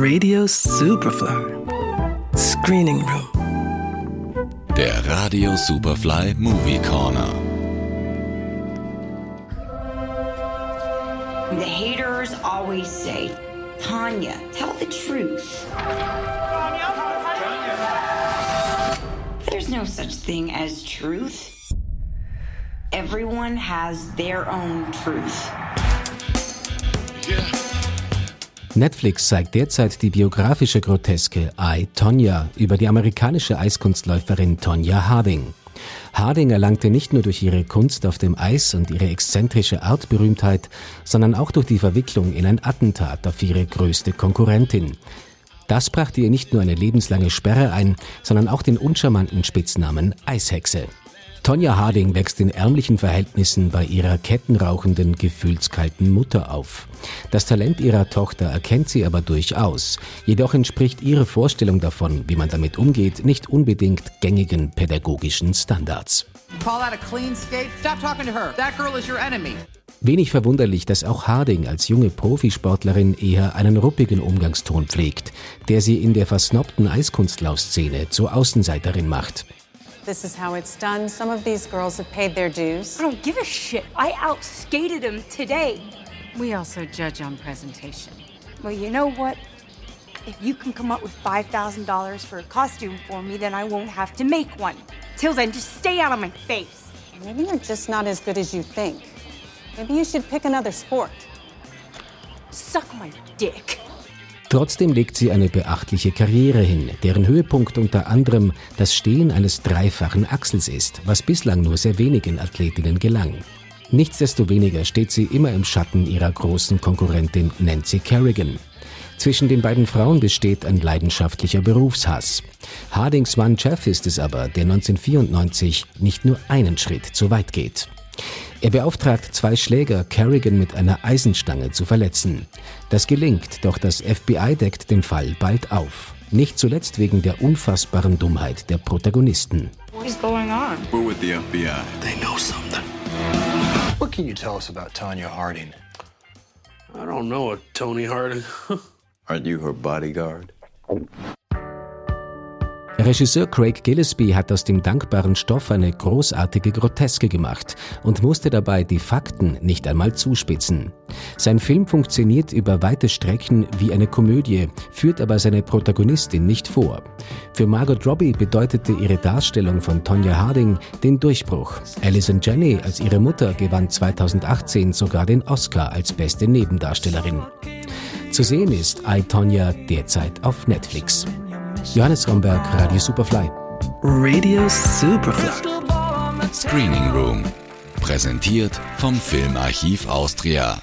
Radio Superfly. Screening Room. Der Radio Superfly Movie Corner. The haters always say, Tanya, tell the truth. There's no such thing as truth. Everyone has their own truth. Netflix zeigt derzeit die biografische Groteske I, Tonya über die amerikanische Eiskunstläuferin Tonya Harding. Harding erlangte nicht nur durch ihre Kunst auf dem Eis und ihre exzentrische Art Berühmtheit, sondern auch durch die Verwicklung in ein Attentat auf ihre größte Konkurrentin. Das brachte ihr nicht nur eine lebenslange Sperre ein, sondern auch den uncharmanten Spitznamen Eishexe. Tonja Harding wächst in ärmlichen Verhältnissen bei ihrer kettenrauchenden, gefühlskalten Mutter auf. Das Talent ihrer Tochter erkennt sie aber durchaus. Jedoch entspricht ihre Vorstellung davon, wie man damit umgeht, nicht unbedingt gängigen pädagogischen Standards. Wenig verwunderlich, dass auch Harding als junge Profisportlerin eher einen ruppigen Umgangston pflegt, der sie in der versnobten Eiskunstlaufszene zur Außenseiterin macht. This is how it's done. Some of these girls have paid their dues. I don't give a shit. I outskated them today. We also judge on presentation. Well, you know what? If you can come up with $5,000 for a costume for me, then I won't have to make one. Till then, just stay out of my face. Maybe you're just not as good as you think. Maybe you should pick another sport. Suck my dick. Trotzdem legt sie eine beachtliche Karriere hin, deren Höhepunkt unter anderem das Stehen eines dreifachen Achsels ist, was bislang nur sehr wenigen Athletinnen gelang. Nichtsdestoweniger steht sie immer im Schatten ihrer großen Konkurrentin Nancy Kerrigan. Zwischen den beiden Frauen besteht ein leidenschaftlicher Berufshass. Hardings Mann Jeff ist es aber, der 1994 nicht nur einen Schritt zu weit geht. Er beauftragt zwei Schläger, Kerrigan mit einer Eisenstange zu verletzen. Das gelingt, doch das FBI deckt den Fall bald auf. Nicht zuletzt wegen der unfassbaren Dummheit der Protagonisten. What's going on? We're with the FBI. They know something. What can you tell us about Tanya Harding? I don't know a Tony Harding. Aren't you her bodyguard? Regisseur Craig Gillespie hat aus dem dankbaren Stoff eine großartige Groteske gemacht und musste dabei die Fakten nicht einmal zuspitzen. Sein Film funktioniert über weite Strecken wie eine Komödie, führt aber seine Protagonistin nicht vor. Für Margot Robbie bedeutete ihre Darstellung von Tonya Harding den Durchbruch. Alison Janney als ihre Mutter gewann 2018 sogar den Oscar als beste Nebendarstellerin. Zu sehen ist I, Tonya derzeit auf Netflix. Johannes Romberg, Radio Superfly. Radio Superfly. Screening Room. Präsentiert vom Filmarchiv Austria.